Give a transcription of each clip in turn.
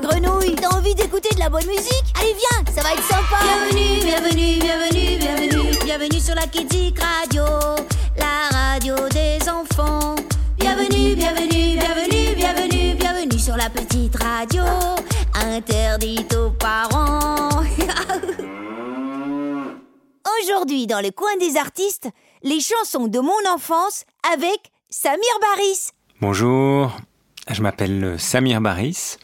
la grenouille. T'as envie d'écouter de la bonne musique Allez viens, ça va être sympa. Bienvenue, bienvenue, bienvenue, bienvenue. Bienvenue sur la Kidzik Radio La radio des enfants. Bienvenue, bienvenue, bienvenue, bienvenue Bienvenue sur la petite radio. Interdite aux parents. Aujourd'hui, dans le coin des artistes, les chansons de mon enfance avec Samir Baris. Bonjour, je m'appelle Samir Baris.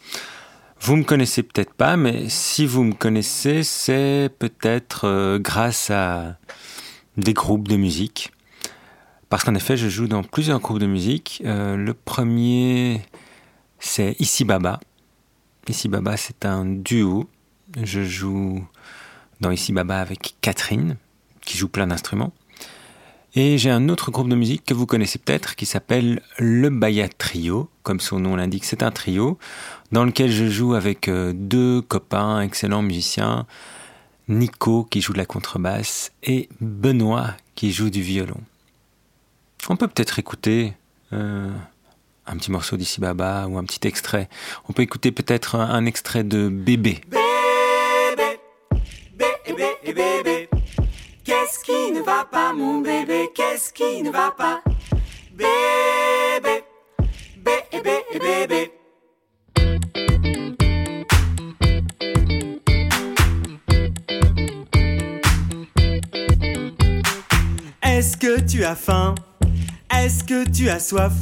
Vous me connaissez peut-être pas, mais si vous me connaissez, c'est peut-être euh, grâce à des groupes de musique. Parce qu'en effet, je joue dans plusieurs groupes de musique. Euh, le premier, c'est Ici Baba. Ici Baba, c'est un duo. Je joue dans Ici Baba avec Catherine, qui joue plein d'instruments. Et j'ai un autre groupe de musique que vous connaissez peut-être qui s'appelle le Baya Trio, comme son nom l'indique, c'est un trio dans lequel je joue avec euh, deux copains, excellents musiciens, Nico qui joue de la contrebasse et Benoît qui joue du violon. On peut peut-être écouter euh, un petit morceau d'Ici Baba ou un petit extrait. On peut écouter peut-être un, extrait de Bébé. Bébé, bébé, bébé, qu'est-ce qui ne va pas, mon bébé, qu'est-ce qui ne va pas? Bébé, bébé, bébé. Est-ce que tu as faim? Est-ce que tu as soif?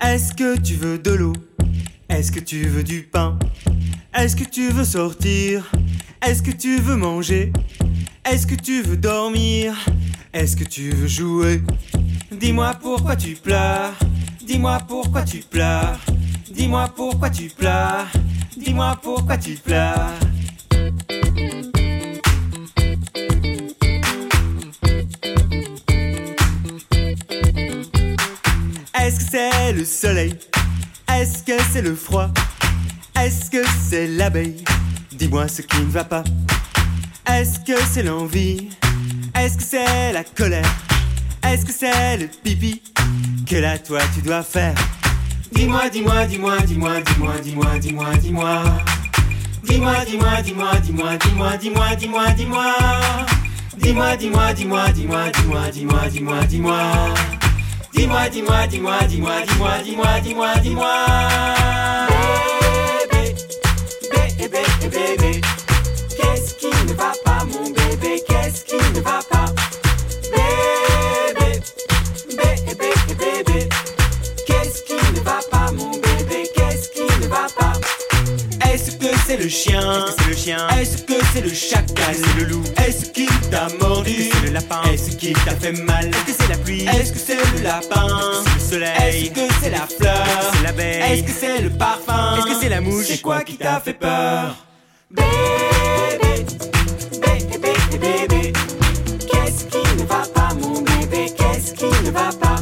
Est-ce que tu veux de l'eau? Est-ce que tu veux du pain? Est-ce que tu veux sortir? Est-ce que tu veux manger? Est-ce que tu veux dormir? Est-ce que tu veux jouer? Dis-moi pourquoi tu pleures. Dis-moi pourquoi tu pleures. Dis-moi pourquoi tu pleures. Dis-moi pourquoi tu pleures. Est-ce que c'est le soleil? Est-ce que c'est le froid? Est-ce que c'est l'abeille? Dis-moi ce qui ne va pas. Est-ce que c'est l'envie Est-ce que c'est la colère Est-ce que c'est le pipi que là toi tu dois faire Dis-moi, dis-moi, dis-moi, dis-moi, dis-moi, dis-moi, dis-moi, dis-moi. Dis-moi, dis-moi, dis-moi, dis-moi, dis-moi, dis-moi, dis-moi, dis-moi. Dis-moi, dis-moi, dis-moi, dis-moi, dis-moi, dis-moi, dis-moi, dis-moi. Dis-moi, dis-moi, dis-moi, dis-moi, dis-moi, dis-moi, dis-moi, dis-moi. Bébé, bébé, bébé, qui ne va pas? Bébé, bébé, bébé, qu'est-ce qui ne va pas, mon bébé, qu'est-ce qui ne va pas? Est-ce que c'est le chien Est-ce que c'est le chien Est-ce que c'est le chacal C'est le loup Est-ce qu'il t'a mordu Est-ce que c'est le lapin Est-ce qu'il t'a fait mal Est-ce que c'est la pluie Est-ce que c'est le lapin Est-ce que c'est le soleil Est-ce que c'est la fleur Est-ce que c'est l'abeille Est-ce que c'est le parfum Est-ce que c'est la mouche C'est quoi qui t'a fait peur Bébé, bébé, qu'est-ce qui ne va pas, mon bébé? Qu'est-ce qui ne va pas?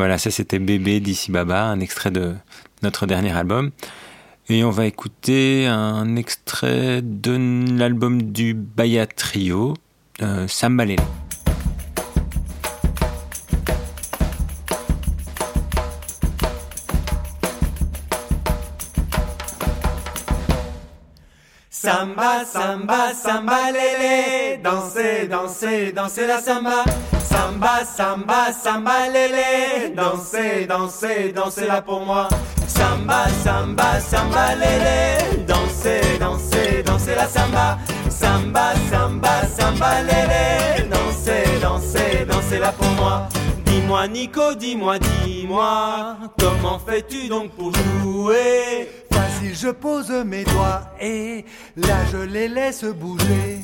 Voilà, ça c'était Bébé d'Ici Baba, un extrait de notre dernier album. Et on va écouter un extrait de l'album du Baya Trio, euh. Samba, samba, samba, lélé, dansez, dansez, dansez la samba. Samba, samba, samba, lélé, dansez, dansez, dansez la pour moi. Samba, samba, samba, lélé, dansez, dansez, dansez la samba. Samba, samba, samba, lélé, dansez, dansez, dansez la pour moi. Dis-moi Nico, dis-moi, dis-moi, comment fais-tu donc pour jouer? Facile, je pose mes doigts et là je les laisse bouger.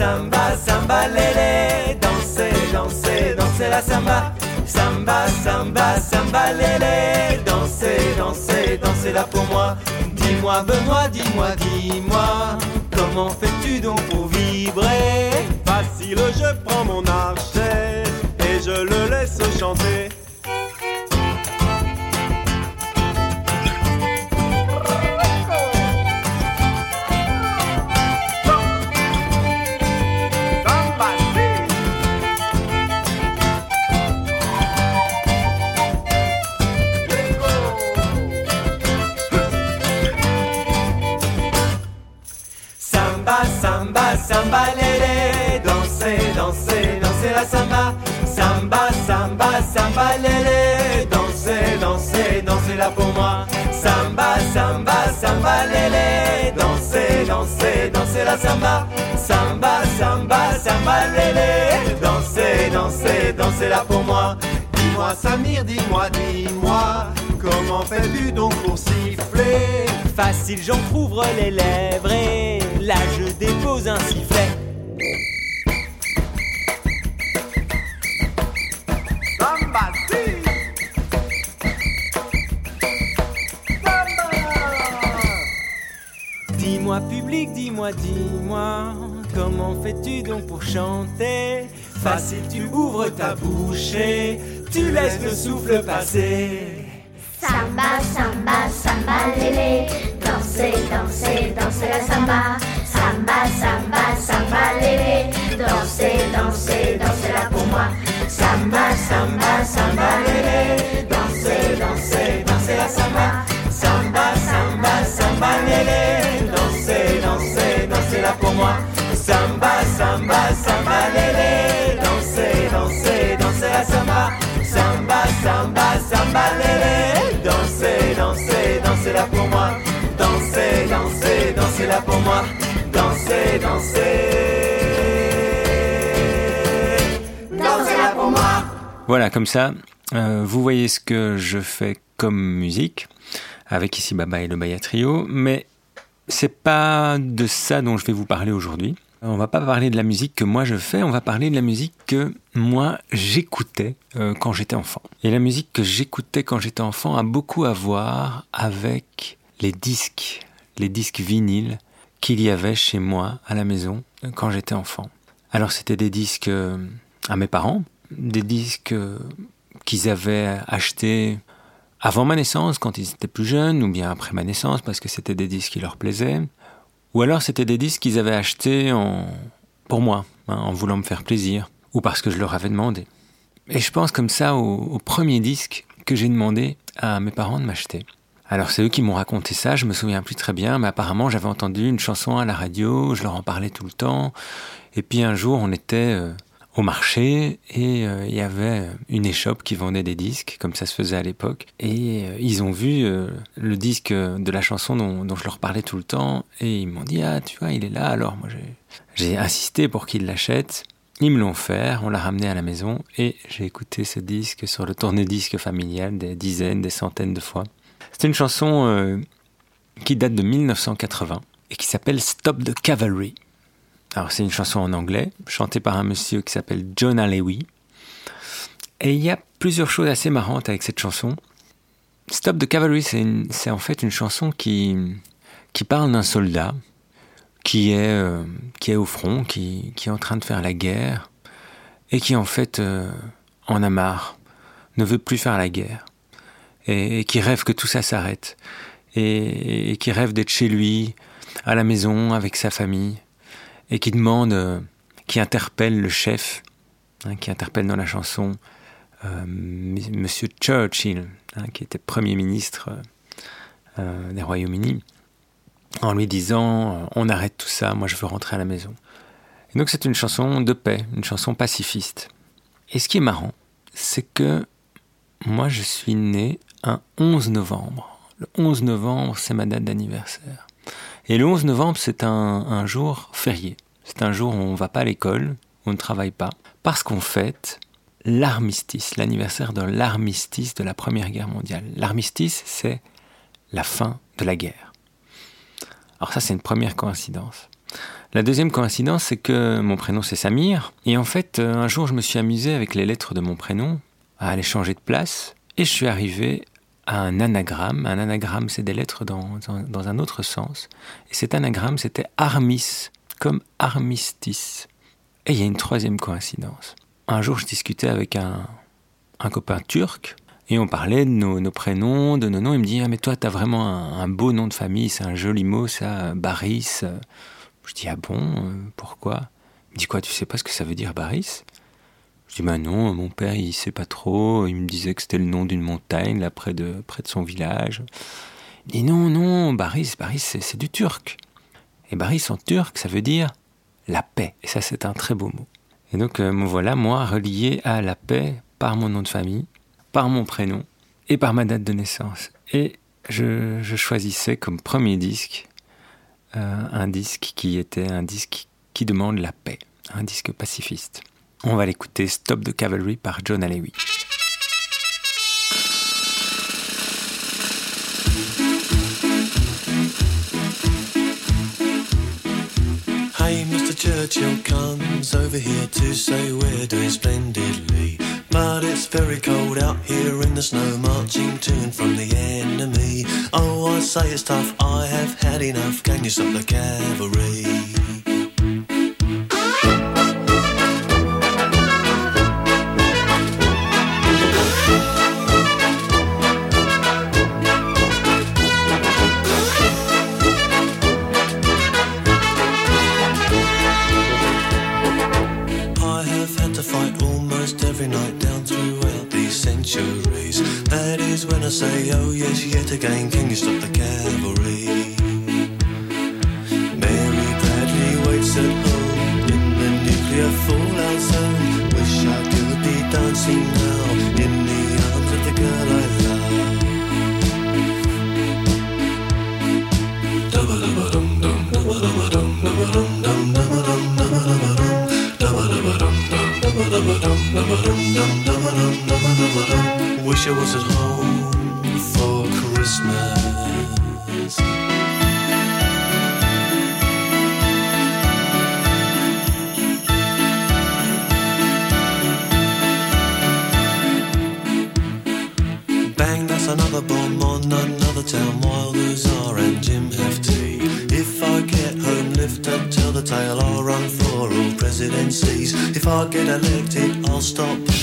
Samba, samba, lélé, dansez, dansez, dansez la samba. Samba, samba, samba, lélé, dansez, dansez, dansez là pour moi. Dis-moi, Benoît, dis-moi, dis-moi, comment fais-tu donc pour vibrer? Facile, je prends mon archet et je le laisse chanter. Samba. Samba, samba, samba, lélé, dansez, dansez, dansez la pour moi. Dis-moi Samir, dis-moi, dis-moi, comment fais-tu donc pour siffler? Facile, j'en couvre les lèvres et là je dépose un sifflet. Public, dis-moi, dis-moi, comment fais-tu donc pour chanter? Facile, tu ouvres ta bouche et tu laisses le souffle passer. Samba, samba, samba, lélé, dansez, dansez, dansez la samba. Samba, samba, samba, lélé, dansez, dansez, dansez la pour moi. Samba, samba, samba, lélé, dansez, dansez, dansez la samba. Samba, samba, samba, lélé, Samba, samba, lélé, dansez, dansez, dansez la samba. Samba, samba, samba, lélé, dansez, dansez, dansez là pour moi. Dansez, dansez, dansez là pour moi. Dansez, dansez. Dansez là pour moi. Voilà, comme ça, euh, vous voyez ce que je fais comme musique, avec ici Baba et le Baya Trio, mais c'est pas de ça dont je vais vous parler aujourd'hui. On va pas parler de la musique que moi je fais, on va parler de la musique que moi j'écoutais euh, quand j'étais enfant. Et la musique que j'écoutais quand j'étais enfant a beaucoup à voir avec les disques, les disques vinyles qu'il y avait chez moi à la maison euh, quand j'étais enfant. Alors c'était des disques euh, à mes parents, des disques qu'ils avaient achetés avant ma naissance, quand ils étaient plus jeunes, ou bien après ma naissance, parce que c'était des disques qui leur plaisaient. Ou alors c'était des disques qu'ils avaient achetés en... pour moi, hein, en voulant me faire plaisir, ou parce que je leur avais demandé. Et je pense comme ça au, premier disque que j'ai demandé à mes parents de m'acheter. Alors c'est eux qui m'ont raconté ça, je me souviens plus très bien, mais apparemment j'avais entendu une chanson à la radio, je leur en parlais tout le temps. Et puis un jour on était euh, au marché et euh, il y avait une échoppe qui vendait des disques, comme ça se faisait à l'époque. Et euh, ils ont vu euh, le disque de la chanson dont, je leur parlais tout le temps et ils m'ont dit ah tu vois il est là. Alors moi j'ai insisté pour qu'ils l'achètent. Ils me l'ont fait, on l'a ramené à la maison et j'ai écouté ce disque sur le tourne-disque familial des dizaines, des centaines de fois. C'est une chanson euh, qui date de 1980 et qui s'appelle Stop the Cavalry. Alors c'est une chanson en anglais, chantée par un monsieur qui s'appelle John Alewi. Et il y a plusieurs choses assez marrantes avec cette chanson. Stop the Cavalry, c'est en fait une chanson qui, qui parle d'un soldat qui est, euh, qui est au front, qui, qui est en train de faire la guerre et qui en fait euh, en a marre, ne veut plus faire la guerre et, qui rêve que tout ça s'arrête et qui rêve d'être chez lui, à la maison, avec sa famille et qui demande, euh, qui interpelle le chef, hein, qui interpelle dans la chanson euh, Monsieur Churchill, hein, qui était Premier ministre euh, euh, des Royaumes-Unis, en lui disant On arrête tout ça, moi je veux rentrer à la maison. Donc c'est une chanson de paix, une chanson pacifiste. Et ce qui est marrant, c'est que moi je suis né un 11 novembre. Le 11 novembre, c'est ma date d'anniversaire. Et le 11 novembre, c'est un, jour férié. C'est un jour où on ne va pas à l'école, on ne travaille pas, parce qu'on fête l'armistice, l'anniversaire de l'armistice de la Première Guerre mondiale. L'armistice, c'est la fin de la guerre. Alors ça, c'est une première coïncidence. La deuxième coïncidence, c'est que mon prénom, c'est Samir. Et en fait, euh, un jour, je me suis amusé avec les lettres de mon prénom à aller changer de place. Et je suis arrivé un anagramme. Un anagramme, c'est des lettres dans, dans- dans un autre sens. Et cet anagramme, c'était Armis, comme armistice. Et il y a une troisième coïncidence. Un jour, je discutais avec un, un copain turc et on parlait de nos, nos prénoms, de nos noms. Il me dit Ah, mais toi, t'as vraiment un, un beau nom de famille, c'est un joli mot, ça, Baris. Je dis Ah bon, euh, pourquoi? Il me dit Quoi, tu sais pas ce que ça veut dire, Baris? Je dis Bah non, mon père, il sait pas trop. Il me disait que c'était le nom d'une montagne, là, près de, son village. Il dit Non, non, Baris, Baris, c'est du turc. Et Baris en turc, ça veut dire la paix. Et ça, c'est un très beau mot. Et donc, euh, me voilà, moi, relié à la paix par mon nom de famille, par mon prénom et par ma date de naissance. Et je, je choisissais comme premier disque euh, un disque qui était un disque qui demande la paix, un disque pacifiste. On va l'écouter Stop the Cavalry par John Alewi. Hey, Mr. Churchill comes over here to say we're doing splendidly. But it's very cold out here in the snow, marching to and from the enemy. Oh, I say it's tough, I have had enough. Can you stop the cavalry? say, oh yes, yet again, can you stop the cavalry? Mary Bradley waits at home in the nuclear fallout zone. Wish I could be dancing now in the arms of the girl I love. Dum dum dum dum dum dum dum dum Wish I was at home. Christmas. Bang, that's another bomb on another town. Wilders are and Jim Hefty. If I get home, lift up, tell the tale. I'll run for all presidencies. If I get elected, I'll stop.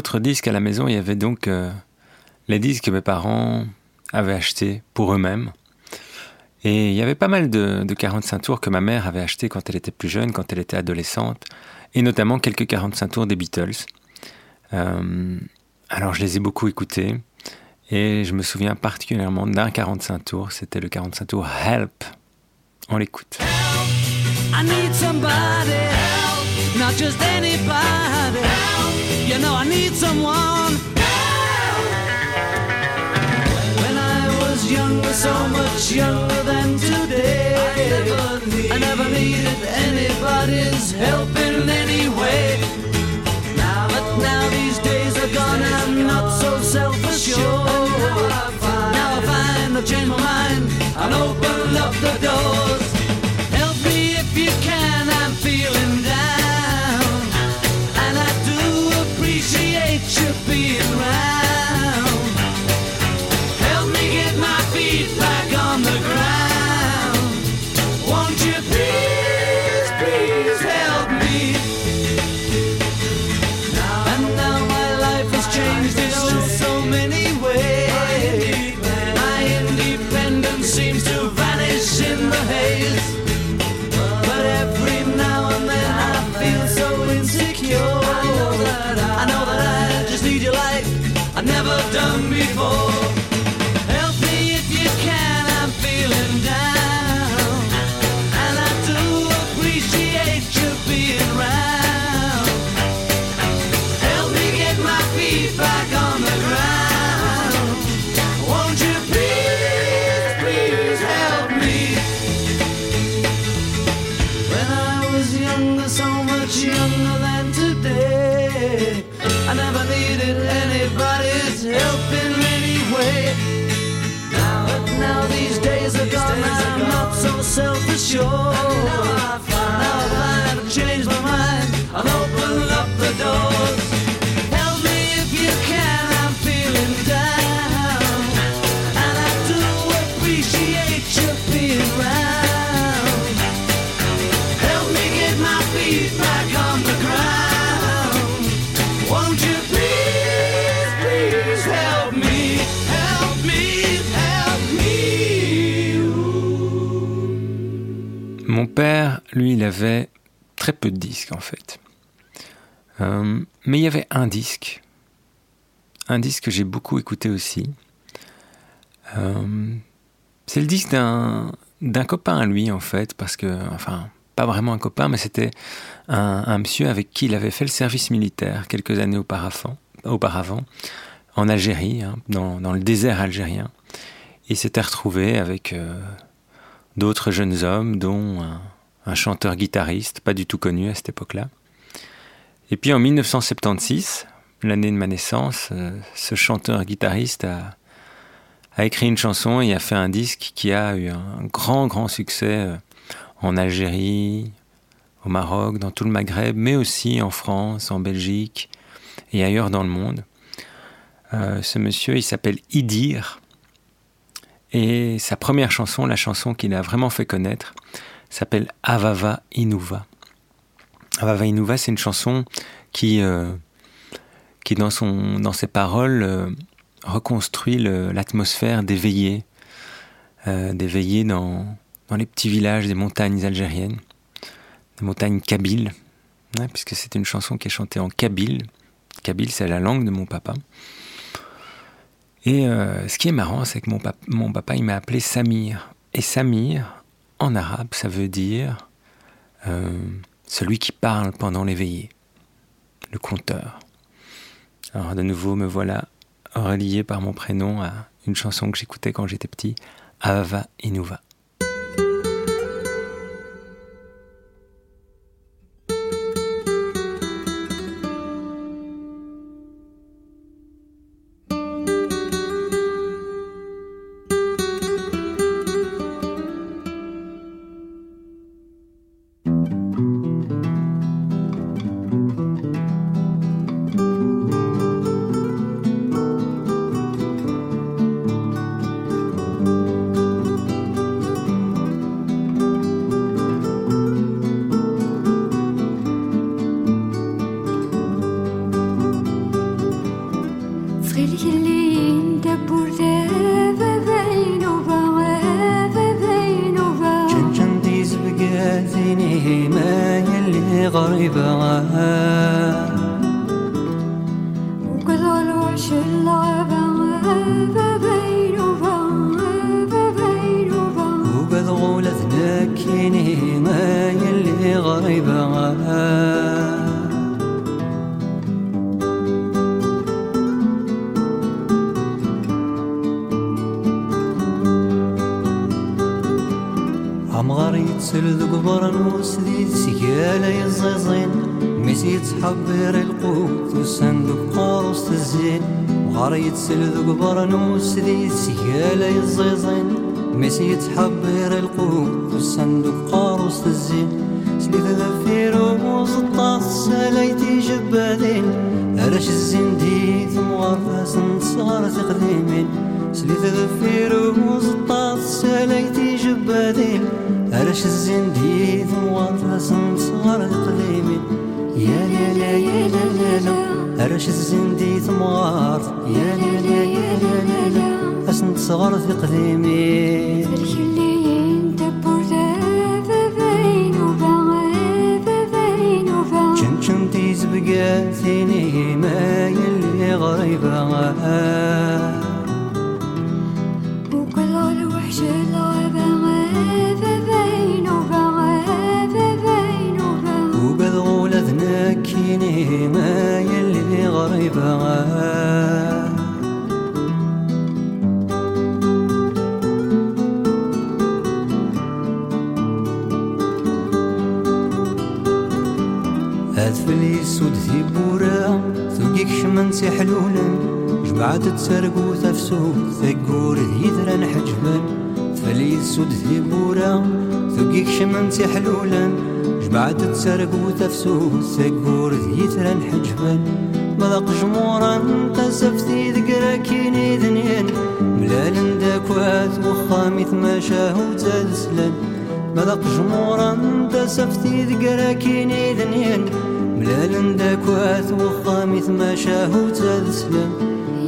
Autre disque à la maison, il y avait donc euh, les disques que mes parents avaient achetés pour eux-mêmes. Et il y avait pas mal de, de 45 tours que ma mère avait achetés quand elle était plus jeune, quand elle était adolescente, et notamment quelques 45 tours des Beatles. Euh, alors, je les ai beaucoup écoutés, et je me souviens particulièrement d'un 45 tours, c'était le 45 tours Help. On l'écoute. You know I need someone. When I was younger, so much younger than today, I never, needed anybody's help in any way. Now, but now these days are gone, I'm not so self-assured. Now I find I've changed my mind and opened up the doors. Not so lui, il avait très peu de disques en fait. Euh, mais il y avait un disque, un disque que j'ai beaucoup écouté aussi. Euh, c'est le disque d'un d'un copain à lui en fait, parce que, enfin, pas vraiment un copain, mais c'était un, monsieur avec qui il avait fait le service militaire quelques années auparavant, auparavant en Algérie, hein, dans, dans le désert algérien. Il s'était retrouvé avec euh, d'autres jeunes hommes, dont un, un chanteur-guitariste, pas du tout connu à cette époque-là. Et puis en 1976, l'année de ma naissance, euh, ce chanteur-guitariste a, a écrit une chanson et a fait un disque qui a eu un grand, grand succès euh, en Algérie, au Maroc, dans tout le Maghreb, mais aussi en France, en Belgique et ailleurs dans le monde. Euh, ce monsieur, il s'appelle Idir. Et sa première chanson, la chanson qu'il a vraiment fait connaître, s'appelle Avava Inuva. Avava Inuva, c'est une chanson qui, euh, qui dans, ses paroles, euh, reconstruit l'atmosphère des veillées, euh, des veillées dans, dans les petits villages des montagnes algériennes, des montagnes kabyles, hein, puisque c'est une chanson qui est chantée en kabyle. Kabyle, c'est la langue de mon papa. Et ce qui est marrant, c'est que mon, mon papa, il m'a appelé Samir. Et Samir, en arabe, ça veut dire euh, celui qui parle pendant les veillées, le conteur. Alors de nouveau, me voilà relié par mon prénom à une chanson que j'écoutais quand j'étais petit, Ava Inuva. وبدغوا لذنكيني ما يلي غريبة عم غريت سلذ قبر وسديد سيالة الزيزين ميسيت حبير القوت والصندوق قارص الزين غار يتسل ذو قبر نوس ذي سيالة يزيزين. ميس يتحبير في والصندوق قاروس الزين سليث ذفير الطاس سليتي جبالين أرش الزين دي ثم غرفاس صغار تقديمين. سليث ذفير الطاس سليتي جبالين أرش الزين دي ثم غرفاس صغار تقديمين. يا لا لا يا لا, لا, لا. راش الزندي ثمغار يا لا لا يا لا لا لا أسنت صغر في قديمي. تيزبقى ثيني ما يلي غريبة بغاه أثفلي سود في بورا ثقيك شمنتي حلولا جبعت تسرقو تفسو ثقور يدرا حجبا ثفلي سود في بورا ثقيك شمنتي حلولا جبعت تسرقو تفسو ثقور يدرا حجبا ملق جمورا قسفتي ذكرى كيني ذنين ملال داك واد وخامث ما شاهو تزلن ملق جمورا قسفتي ذكرى كيني ذنين ملال داك واد وخامث ما شاهو تزلن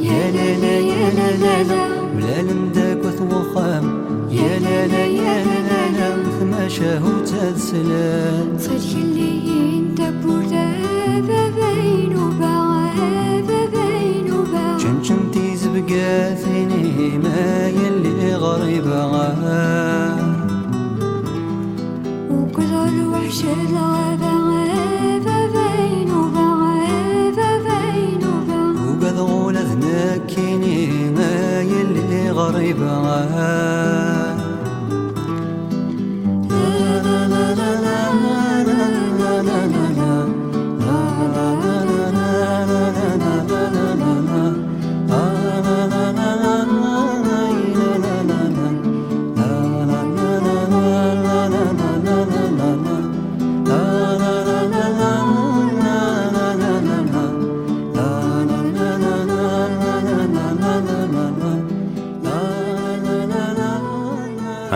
يا لا لا يا لا لا لا ملال داك وخام. يا لا لا يا لا لا لا ما شاهو تزلن صدق اللي انت بوردا بابين تلقى ما يلي غريب وكل الوحش الغابة غابة بين وبغابة بين وبغابة وقد ما يلي غريب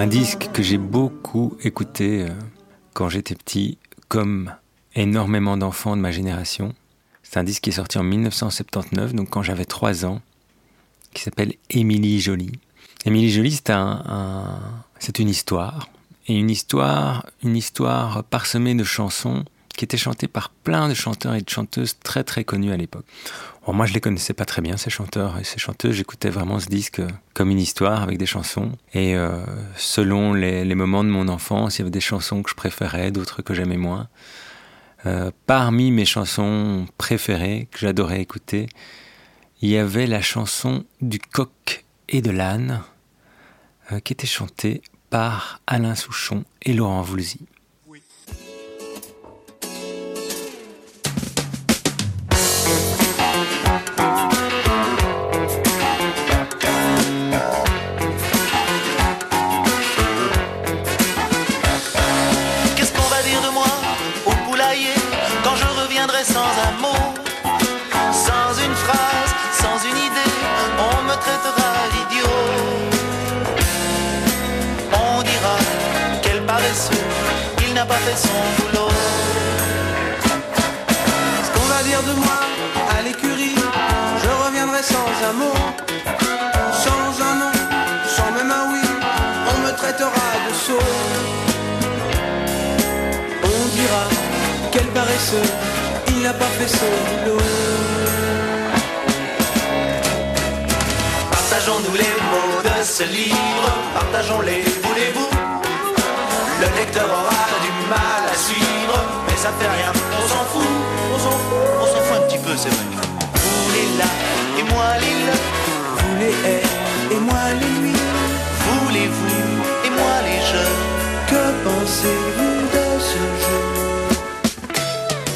Un disque que j'ai beaucoup écouté euh, quand j'étais petit, comme énormément d'enfants de ma génération. C'est un disque qui est sorti en 1979, donc quand j'avais 3 ans, qui s'appelle Émilie Jolie. Émilie Jolie, c'est un, une histoire, et une histoire, une histoire parsemée de chansons qui étaient chantées par plein de chanteurs et de chanteuses très très connus à l'époque. Moi, je les connaissais pas très bien ces chanteurs et ces chanteuses. J'écoutais vraiment ce disque comme une histoire avec des chansons. Et euh, selon les, les moments de mon enfance, il y avait des chansons que je préférais, d'autres que j'aimais moins. Euh, parmi mes chansons préférées que j'adorais écouter, il y avait la chanson du coq et de l'âne euh, qui était chantée par Alain Souchon et Laurent Voulzy. Son boulot. Ce qu'on va dire de moi à l'écurie, je reviendrai sans un mot, sans un nom, sans même un oui, on me traitera de sot. On croire, quel paresseux, il n'a pas fait son boulot. Partageons-nous les mots de ce livre, partageons-les, voulez-vous Le lecteur aura du mal à suivre, mais ça fait rien, on s'en fout, on s'en fout, on s'en fout un petit peu, c'est vrai. Vous les là, et moi les là, Vous les haies et moi les nuits, vous les vous, et moi les jeux. que pensez-vous de ce jeu?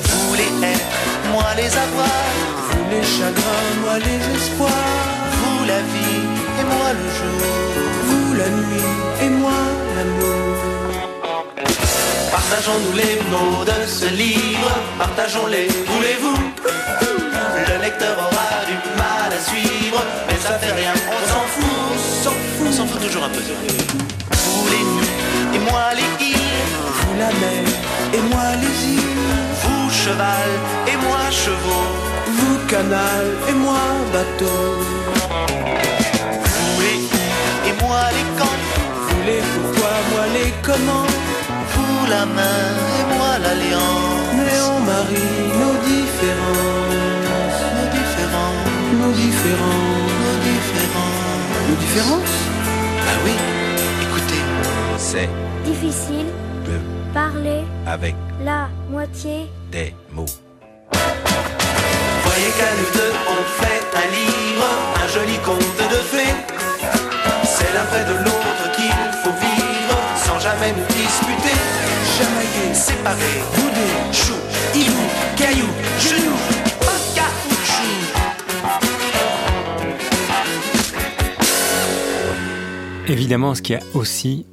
Vous les être, moi les avoir, Vous les chagrins, moi les espoirs, vous la vie, et moi le jour. vous la nuit et moi l'amour. Partageons-nous les mots de ce livre, partageons-les, voulez-vous? Le lecteur aura du mal à suivre, mais ça fait rien, on s'en fout, on s'en fout, on s'en fout toujours un peu. Vous les nuits, et moi les îles, Vous la mer. Et moi les îles, vous cheval, et moi chevaux, vous canal. Et moi bateau. vous les et moi les quand, Vous les pourquoi, moi les comment, la main, et moi l'alliance, mais on marie nos différences, nos différents, nos différences, nos différents. nos différences? Bah oui, écoutez, C'est Difficile, de parler, avec la moitié. des mots. Voyez qu'à nous deux on fait un livre, un joli conte de fées. C'est l'un près de l'autre qu'il faut vivre, sans jamais nous disputer. Chamailler, Séparer, bouder, chou, hibou, caillou, genou. Évidemment, ce qui a aussi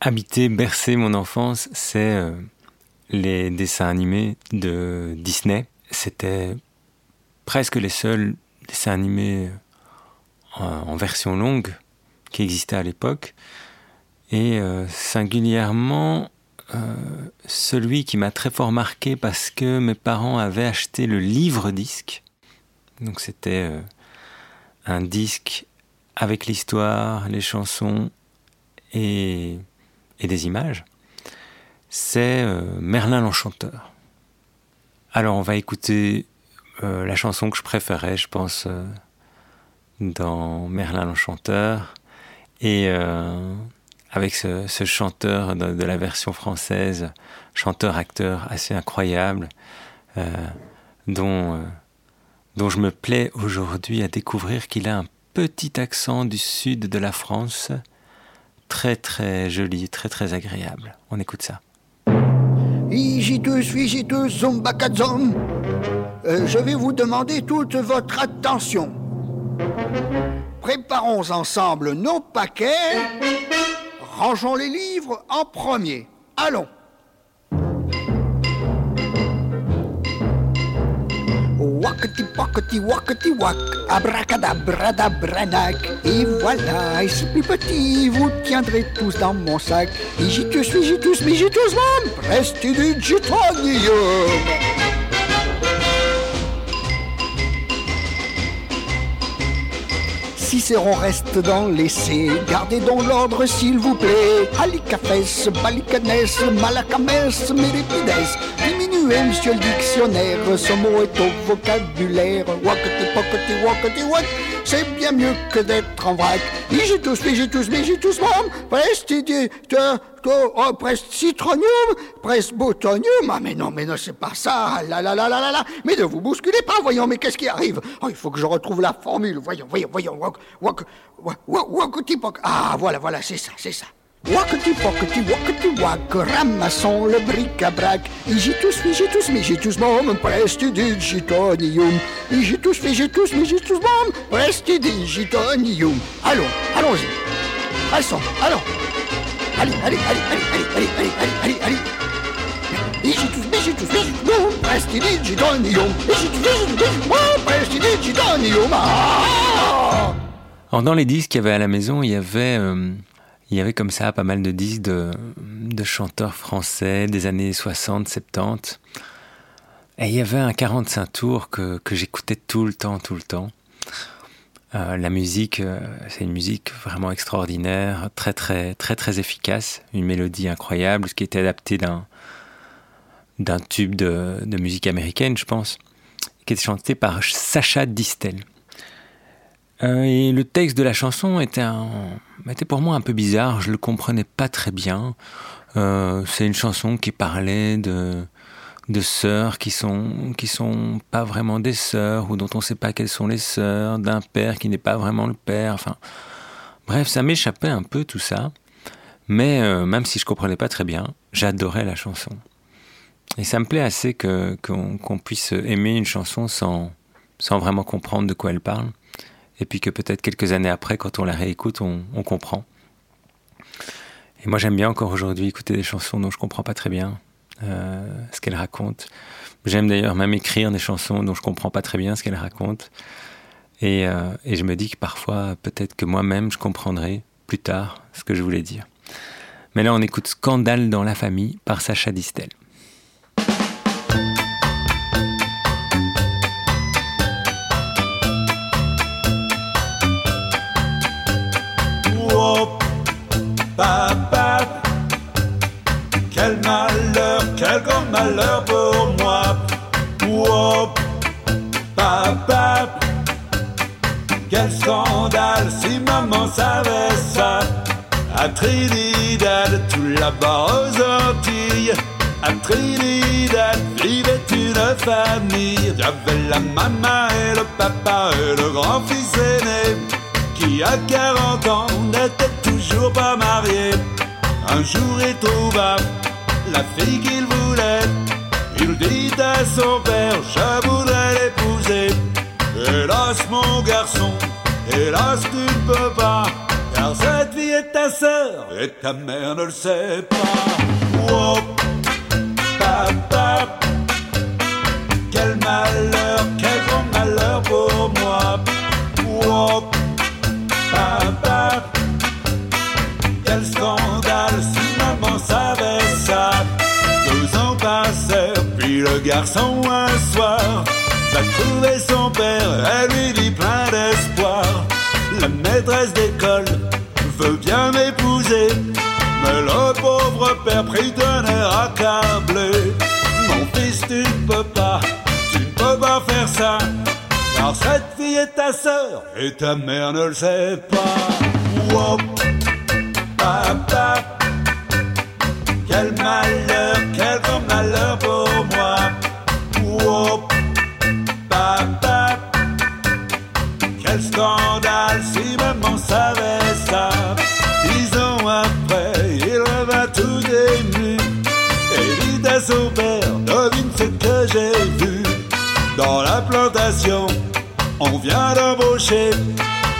habité, bercé mon enfance, c'est euh, les dessins animés de Disney. C'était presque les seuls dessins animés en, en version longue qui existaient à l'époque. Et euh, singulièrement, euh, celui qui m'a très fort marqué parce que mes parents avaient acheté le livre-disque. Donc c'était euh, un disque avec l'histoire, les chansons et, des images, c'est euh, Merlin l'Enchanteur. Alors on va écouter la chanson que je préférais, je pense, dans Merlin l'Enchanteur, et avec ce, chanteur de, la version française, chanteur-acteur assez incroyable, euh, dont, euh, dont je me plais aujourd'hui à découvrir qu'il a un petit accent du sud de la France, très très joli, très très agréable. On écoute ça. Euh, je vais vous demander toute votre attention. Préparons ensemble nos paquets. Rangeons les livres en premier. Allons. Wakati wakati wakati wak, abracadabradabranac. Et voilà, c'est plus petit, vous tiendrez tous dans mon sac. Igitus, vigitus, migitus, mam, prestidigitanium. Cicéron reste dans l'essai, gardez donc l'ordre s'il vous plaît. Alicafes, balicanes, malacames, méripides. Diminuez, monsieur le dictionnaire, ce mot est au vocabulaire. Wakati, pokati, wakati, wak, c'est bien mieux que d'être en vrac. Igitus, vigitus, migitus, mam, prestidi, te, te, oh, prestitronium, presbotonium. Ah, mais non, mais non, c'est pas ça. Ah. Mais ne vous bousculez pas, voyons, mais qu'est-ce qui arrive Oh, il faut que je retrouve la formule. Voyons, voyons, voyons. Wak, wak, wak, wak, wakati, pok- Ah, voilà, voilà, c'est ça, c'est ça. Wakati, pokati, wakati, wak, ramassons le bric-à-brac. Igitus, vigitus, migitus, mom, prestidigitonium. Igitus, vigitus, migitus, mom, prestidigitonium. Allons, allons-y. Passons, allons. Allez, allez, allez, allez, allez, allez, allez, allez, allez. Igitus, migitus, migitus, mom, prestidigitonium. Igitus, vigitus, migitus, mom, prestidigitonium. Ah Alors dans les disques qu'il y avait à la maison, il y avait, euh, il y avait comme ça pas mal de disques de, de chanteurs français des années 60, 70. Et il y avait un 45 tours que, que j'écoutais tout le temps, tout le temps. Euh, la musique, euh, c'est une musique vraiment extraordinaire, très très très très efficace, une mélodie incroyable, ce qui était adapté d'un d'un tube de, musique américaine, je pense, qui est chanté par Sacha Distel. Euh, et le texte de la chanson était, était pour moi un peu bizarre, je le comprenais pas très bien. Euh, c'est une chanson qui parlait de, de sœurs qui sont qui sont pas vraiment des sœurs ou dont on sait pas quelles sont les sœurs, d'un père qui n'est pas vraiment le père. Bref, ça m'échappait un peu tout ça. Mais euh, même si je comprenais pas très bien, j'adorais la chanson. Et ça me plaît assez qu'on puisse aimer une chanson sans vraiment comprendre de quoi elle parle. Et puis que peut-être quelques années après, quand on la réécoute, on, comprend. Et moi, j'aime bien encore aujourd'hui écouter des chansons dont je comprends pas très bien euh, ce qu'elle raconte. J'aime d'ailleurs même écrire des chansons dont je comprends pas très bien ce qu'elle raconte. Et, euh, et, je me dis que parfois, peut-être que moi-même, je comprendrai plus tard ce que je voulais dire. Mais là, on écoute Scandale dans la famille par Sacha Distel. Malheur pour moi. Oh, papa, quel scandale si maman savait ça. À Trinidad, tout là-bas aux Antilles, à Trinidad vivait une famille. J'avais la maman et le papa et le grand-fils aîné, qui à 40 ans n'était toujours pas marié. Un jour il trouva la fille qu'il voulait. Il dit à son père, je voudrais l'épouser. Hélas mon garçon, hélas tu ne peux pas. Car cette fille est ta sœur et ta mère ne le sait pas. Oh, papa, quel malheur, quel grand malheur pour moi. Oh, papa, garçon un soir va trouver son père, elle lui dit plein d'espoir. La maîtresse d'école veut bien m'épouser, mais le pauvre père prit d'un air accablé. Mon fils, tu ne peux pas, tu ne peux pas faire ça, car cette fille est ta sœur et ta mère ne le sait pas. Quel malheur, quel grand malheur pour j'ai vu. Dans la plantation, on vient d'embaucher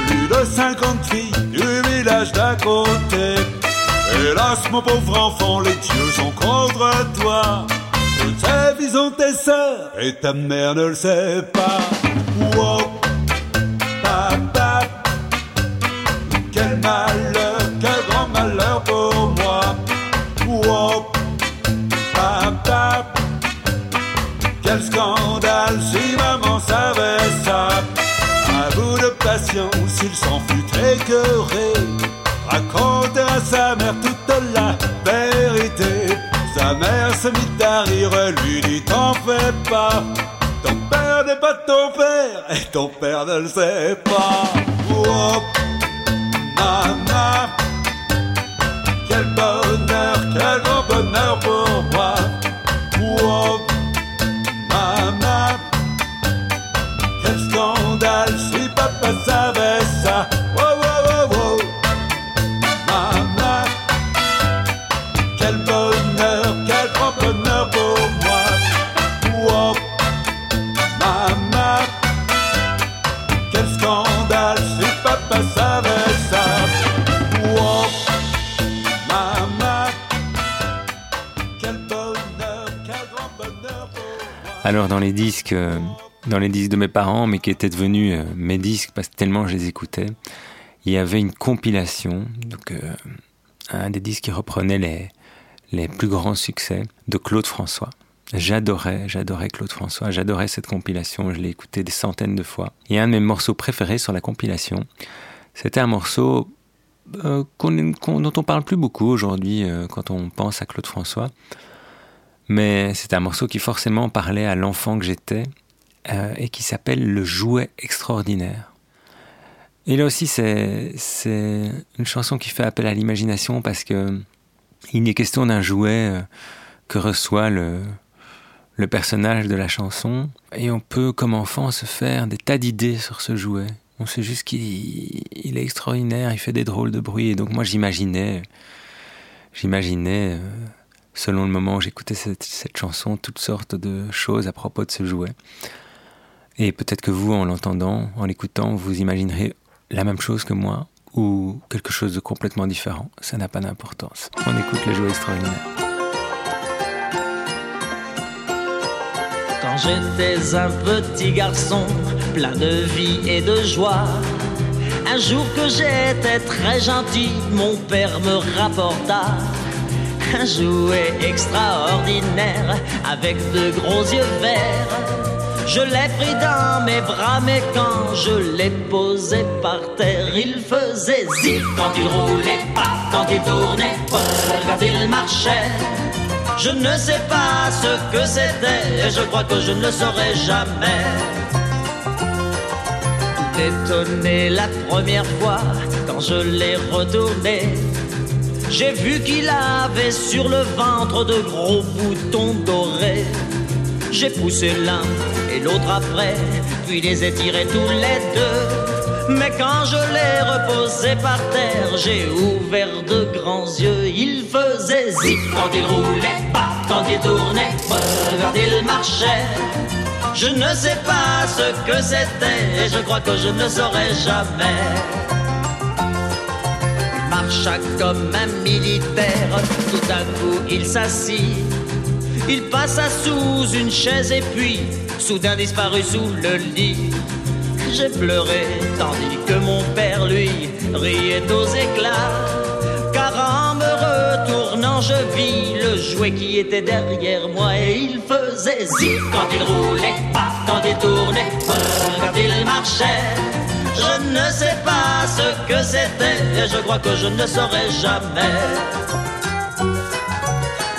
plus de 50 filles du village d'à côté. Hélas, mon pauvre enfant, les dieux sont contre toi. Toutes ces filles sont tes sœurs et ta mère ne le sait pas. Wow, papa, quel malheur, quel scandale si maman savait ça. À bout de patience, il s'en fut écœuré. Raconter à sa mère toute la vérité. Sa mère se mit à rire, lui dit T'en fais pas. Ton père n'est pas ton père, et ton père ne le sait pas. Oh, Alors dans les disques, euh, dans les disques de mes parents, mais qui étaient devenus euh, mes disques parce que tellement je les écoutais, il y avait une compilation, donc euh, un des disques qui reprenait les, plus grands succès de Claude François. J'adorais, j'adorais Claude François, j'adorais cette compilation, je l'ai écouté des centaines de fois. Et un de mes morceaux préférés sur la compilation, c'était un morceau euh, qu'on- qu'on- dont on parle plus beaucoup aujourd'hui quand on pense à Claude François, Mais c'est un morceau qui forcément parlait à l'enfant que j'étais euh, et qui s'appelle Le jouet extraordinaire. Et là aussi, c'est une chanson qui fait appel à l'imagination parce que il est question d'un jouet euh, que reçoit le, le personnage de la chanson. Et on peut, comme enfant, se faire des tas d'idées sur ce jouet. On sait juste qu'il est extraordinaire, il fait des drôles de bruit. Et donc moi, j'imaginais, j'imaginais, euh, selon le moment où j'écoutais cette, chanson, toutes sortes de choses à propos de ce jouet. Et peut-être que vous, en l'entendant, en l'écoutant, vous imaginerez la même chose que moi ou quelque chose de complètement différent. Ça n'a pas d'importance. On écoute le jouet extraordinaire. Quand j'étais un petit garçon, plein de vie et de joie, un jour que j'étais très gentil, mon père me rapporta un jouet extraordinaire avec de gros yeux verts. Je l'ai pris dans mes bras, mais quand je l'ai posé par terre, il faisait zip quand il roulait, pas quand il tournait, quand il marchait. Je ne sais pas ce que c'était et je crois que je ne le saurai jamais. Tout étonné la première fois quand je l'ai retourné, j'ai vu qu'il avait sur le ventre de gros boutons dorés. J'ai poussé l'un et l'autre après, puis les ai tirés tous les deux. Mais quand je l'ai reposé par terre, j'ai ouvert de grands yeux. Il faisait zip quand il roulait, pas quand il tournait, quand il marchait. Je ne sais pas ce que c'était, et je crois que je ne saurais jamais. Marcha comme un militaire, tout d'un coup il s'assit. Il passa sous une chaise et puis soudain disparut sous le lit j'ai pleuré, tandis que mon père, lui, riait aux éclats. Car en me retournant, je vis le jouet qui était derrière moi et il faisait zip quand il roulait, pas quand il tournait, quand il marchait. Ce que c'était et je crois que je ne saurais jamais.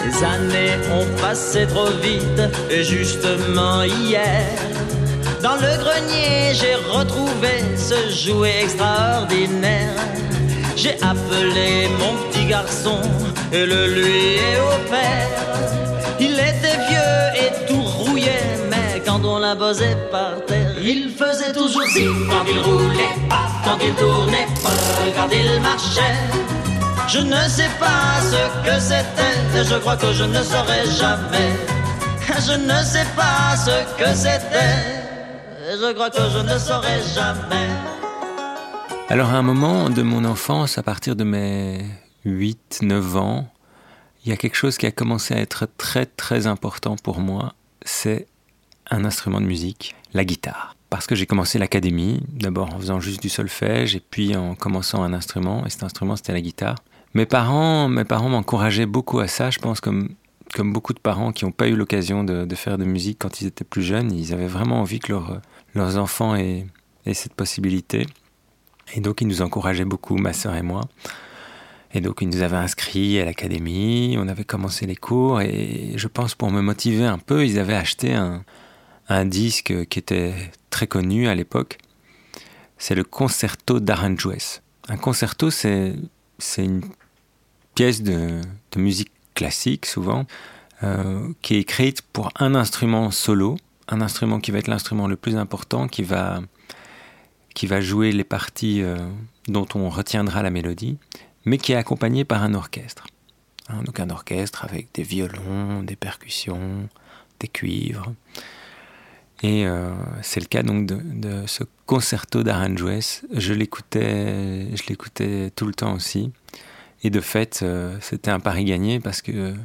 Les années ont passé trop vite et justement hier dans le grenier, j'ai retrouvé ce jouet extraordinaire. J'ai appelé mon petit garçon et le lui ai offert. Il était il faisait toujours si quand il roulait, pas quand il tournait, quand il marchait. Je ne sais pas ce que c'était, je crois que je ne saurais jamais. Je ne sais pas ce que c'était je crois que je ne saurais jamais. Alors à un moment de mon enfance, à partir de mes 8-9 ans, il y a quelque chose qui a commencé à être très très important pour moi, c'est un instrument de musique, la guitare. Parce que j'ai commencé l'académie, d'abord en faisant juste du solfège et puis en commençant un instrument, et cet instrument c'était la guitare. Mes parents, mes parents m'encourageaient beaucoup à ça, je pense comme comme beaucoup de parents qui n'ont pas eu l'occasion de, faire de musique quand ils étaient plus jeunes, ils avaient vraiment envie que leur, leurs enfants aient, cette possibilité. Et donc ils nous encourageaient beaucoup, ma sœur et moi. Et donc ils nous avaient inscrits à l'académie, on avait commencé les cours et je pense pour me motiver un peu, ils avaient acheté un, un disque qui était très connu à l'époque. C'est le Concerto d'Aranjuez. Un concerto, c'est une pièce de, musique classique souvent, euh, qui est écrite pour un instrument solo un instrument qui va être l'instrument le plus important, qui va, qui va jouer les parties euh, dont on retiendra la mélodie, mais qui est accompagné par un orchestre. Hein, donc un orchestre avec des violons, des percussions, des cuivres. Et euh, c'est le cas donc de, ce concerto d'Aranjuez. Je l'écoutais, je l'écoutais tout le temps aussi. Et de fait, euh, c'était un pari gagné parce que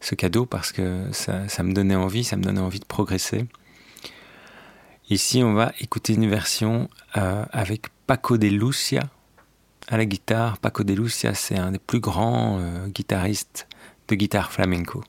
ce cadeau, parce que ça, ça, me donnait envie, ça me donnait envie de progresser. Ici, on va écouter une version euh, avec Paco de Lucia à la guitare. Paco de Lucia, c'est un des plus grands guitaristes de guitare flamenco.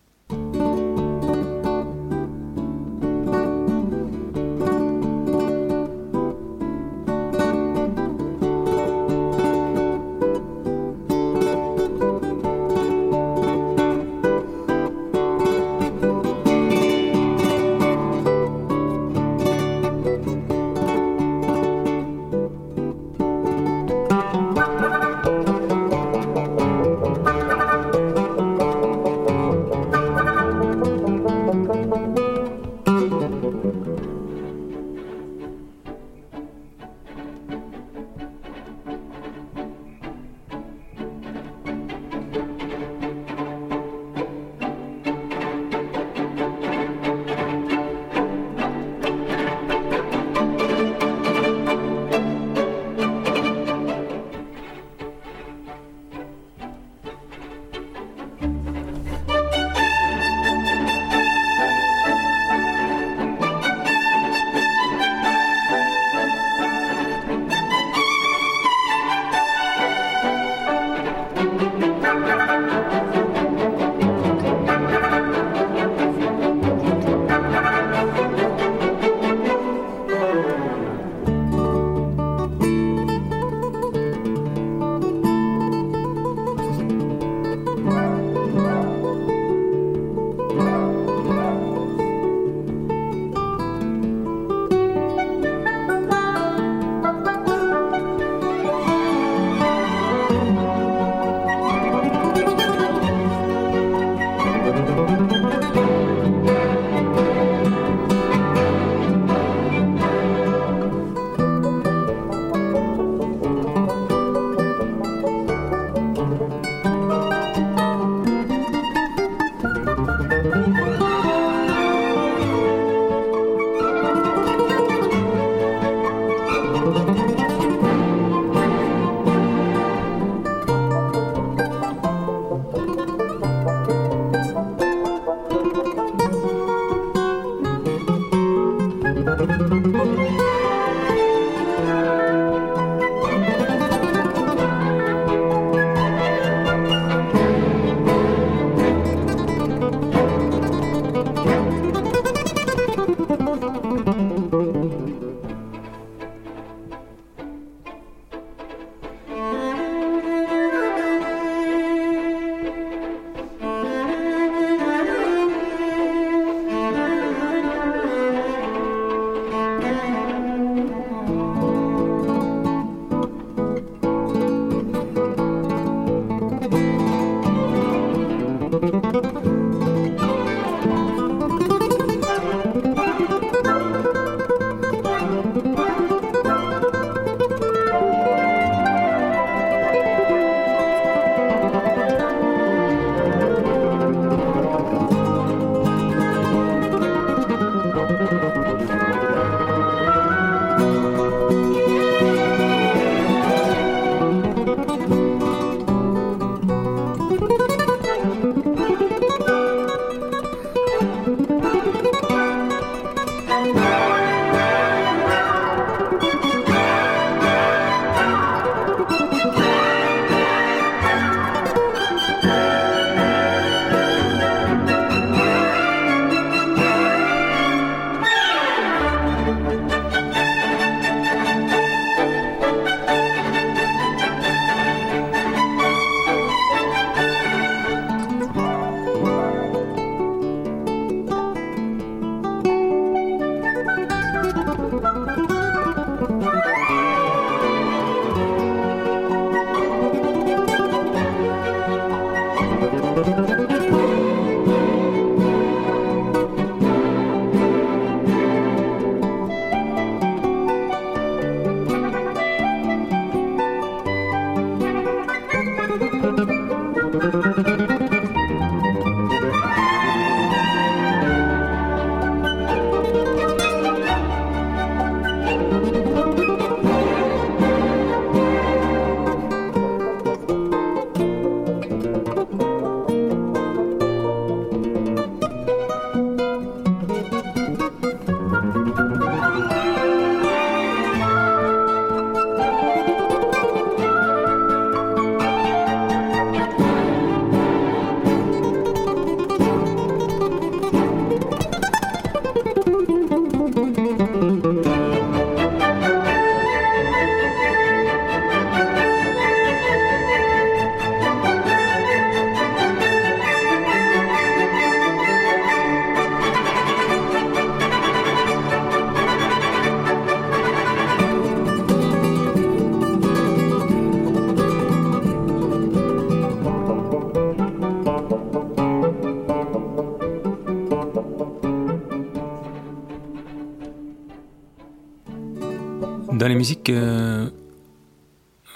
Musiques que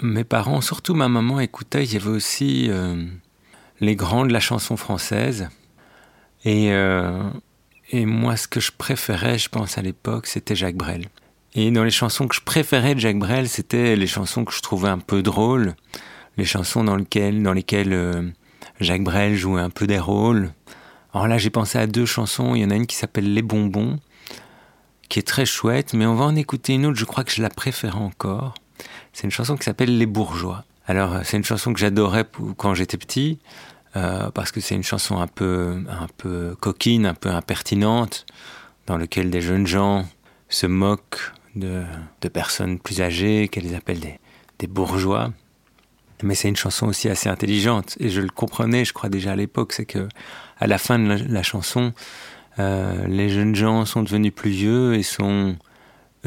mes parents, surtout ma maman, écoutaient, il y avait aussi euh, les grands de la chanson française. Et, euh, et moi, ce que je préférais, je pense, à l'époque, c'était Jacques Brel. Et dans les chansons que je préférais de Jacques Brel, c'était les chansons que je trouvais un peu drôles, les chansons dans lesquelles, dans lesquelles euh, Jacques Brel jouait un peu des rôles. Alors là, j'ai pensé à deux chansons. Il y en a une qui s'appelle Les Bonbons, qui est très chouette, mais on va en écouter une autre, je crois que je la préfère encore. C'est une chanson qui s'appelle Les Bourgeois. Alors, euh, c'est une chanson que j'adorais quand j'étais petit, euh, parce que c'est une chanson un peu, un peu coquine, un peu impertinente, dans laquelle des jeunes gens se moquent de, de personnes plus âgées, qu'elles appellent des, des bourgeois. Mais c'est une chanson aussi assez intelligente, et je le comprenais, je crois déjà à l'époque, c'est que à la fin de la, la chanson, euh, les jeunes gens sont devenus plus vieux et sont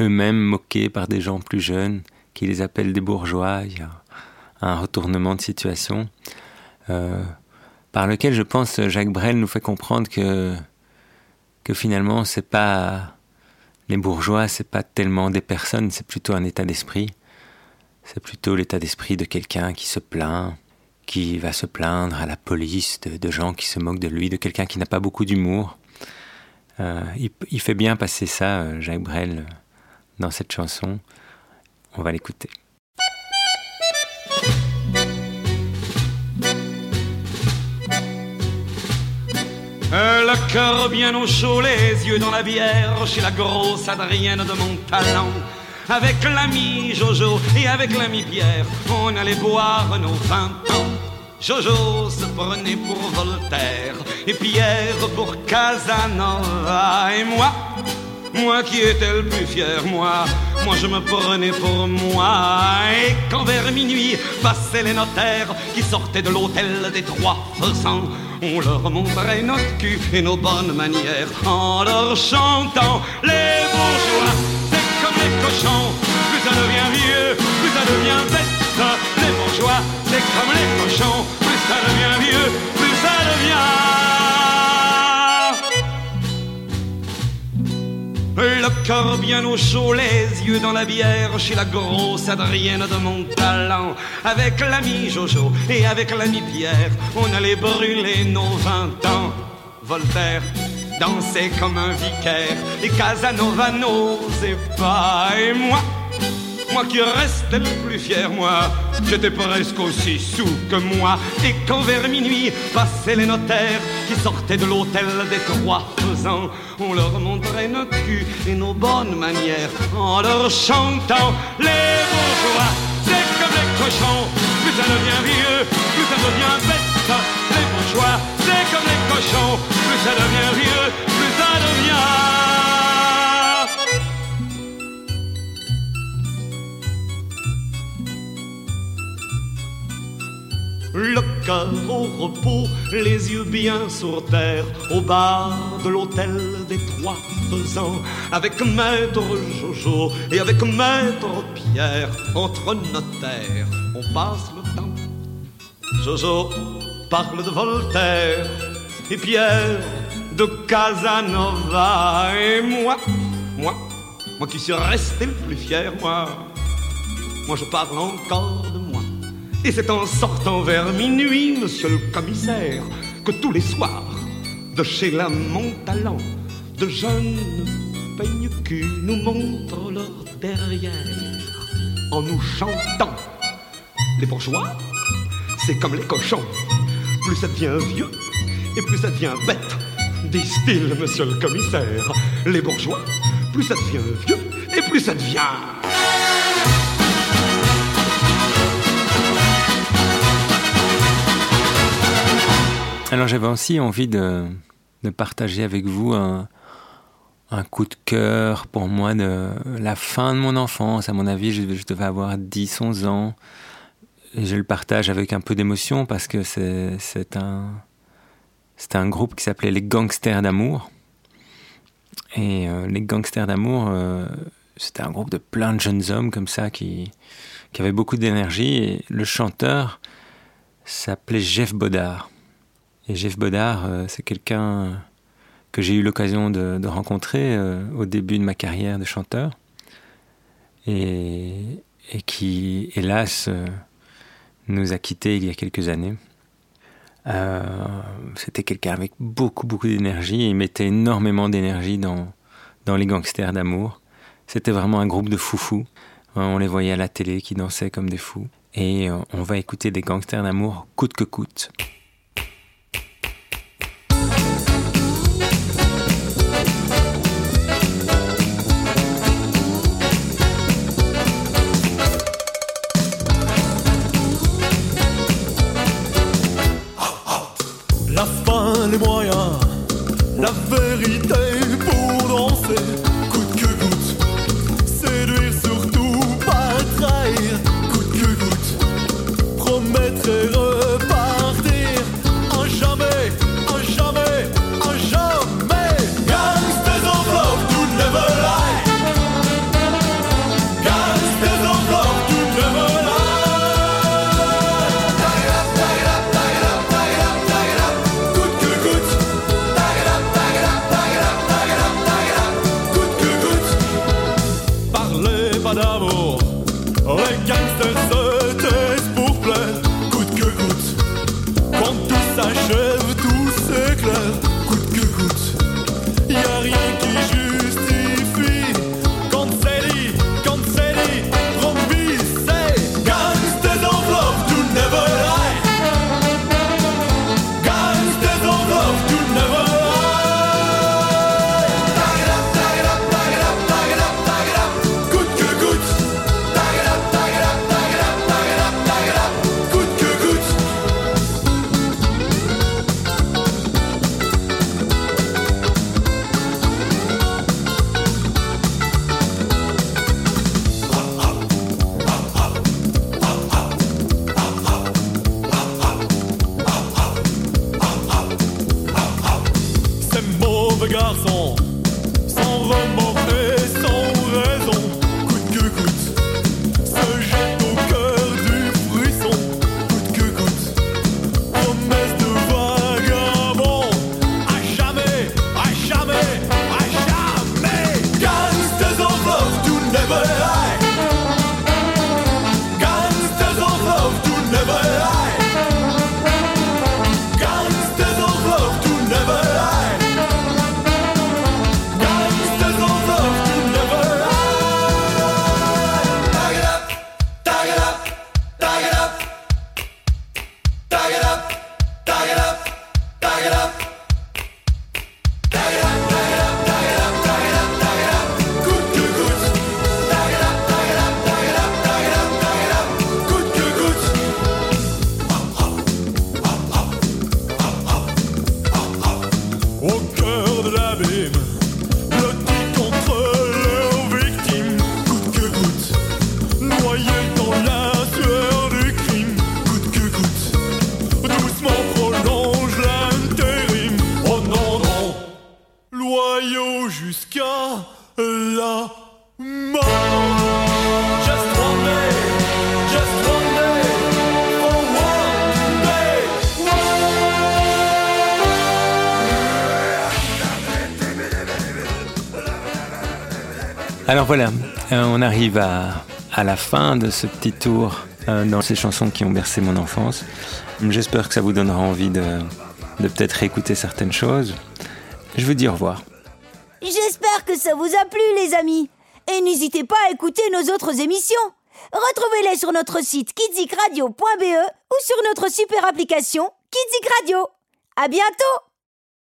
eux-mêmes moqués par des gens plus jeunes qui les appellent des bourgeois. Il y a un retournement de situation euh, par lequel je pense Jacques Brel nous fait comprendre que que finalement c'est pas les bourgeois, c'est pas tellement des personnes, c'est plutôt un état d'esprit. C'est plutôt l'état d'esprit de quelqu'un qui se plaint, qui va se plaindre à la police, de, de gens qui se moquent de lui, de quelqu'un qui n'a pas beaucoup d'humour. Euh, il, fait bien passer ça, euh, Jacques Brel, dans cette chanson. On va l'écouter. Euh, le cœur bien au chaud, les yeux dans la bière, chez la grosse Adrienne de mon talent. Avec l'ami Jojo et avec l'ami Pierre, on allait boire nos vingt ans. Jojo se prenait pour Voltaire et Pierre pour Casanova et moi, moi qui étais le plus fier, moi, moi je me prenais pour moi. Et quand vers minuit passaient les notaires qui sortaient de l'hôtel des trois faisans, on leur montrait notre cul et nos bonnes manières en leur chantant les bourgeois. C'est comme les cochons, plus ça devient vieux, cœur bien au chaud, les yeux dans la bière, chez la grosse Adrienne de mon talent. Avec l'ami Jojo et avec l'ami Pierre, on allait brûler nos vingt ans. Voltaire dansait comme un vicaire, et Casanova n'osait pas, et moi. Moi qui restais le plus fier, moi, j'étais presque aussi sous que moi. Et quand vers minuit passaient les notaires qui sortaient de l'hôtel des trois faisans, on leur montrait notre cul et nos bonnes manières en leur chantant les bourgeois. C'est comme les cochons, plus ça devient vieux, plus ça devient bête. Les bourgeois, c'est comme les cochons, plus ça devient vieux, plus ça devient. Le cœur au repos, les yeux bien sur terre, au bar de l'hôtel des trois faisans, avec maître Jojo et avec maître Pierre, entre notaires, on passe le temps. Jojo parle de Voltaire et Pierre de Casanova et moi, moi, moi qui suis resté le plus fier, moi, moi je parle encore de. Et c'est en sortant vers minuit, monsieur le commissaire, que tous les soirs, de chez la Montalent, de jeunes peigne nous montrent leur derrière en nous chantant. Les bourgeois, c'est comme les cochons. Plus ça devient vieux et plus ça devient bête, disent-ils, monsieur le commissaire. Les bourgeois, plus ça devient vieux et plus ça devient. Alors j'avais aussi envie de, de, partager avec vous un, un, coup de cœur pour moi de la fin de mon enfance. À mon avis, je, devais avoir 10-11 ans. Je le partage avec un peu d'émotion parce que c'est un, un groupe qui s'appelait les Gangsters d'amour. Et euh, les Gangsters d'amour, euh, c'était un groupe de plein de jeunes hommes comme ça qui, qui avaient beaucoup d'énergie. Et le chanteur s'appelait Jeff Bodard. Et Jeff Bodard, euh, c'est quelqu'un que j'ai eu l'occasion de, rencontrer euh, au début de ma carrière de chanteur. et, qui, hélas, euh, nous a quittés il y a quelques années. C'était quelqu'un avec beaucoup, beaucoup d'énergie il mettait énormément d'énergie dans, dans les gangsters d'amour. C'était vraiment un groupe de foufous. On les voyait à la télé qui dansaient comme des fous. Et on va écouter des gangsters d'amour coûte que coûte. Les moyens, la vérité pour danser, on arrive à, à la fin de ce petit tour euh, dans ces chansons qui ont bercé mon enfance. J'espère que ça vous donnera envie de, de peut-être réécouter certaines choses. Je vous dis au revoir. J'espère que ça vous a plu, les amis. Et n'hésitez pas à écouter nos autres émissions. Retrouvez-les sur notre site kidsicradio.be ou sur notre super application Kidzik Radio. À bientôt!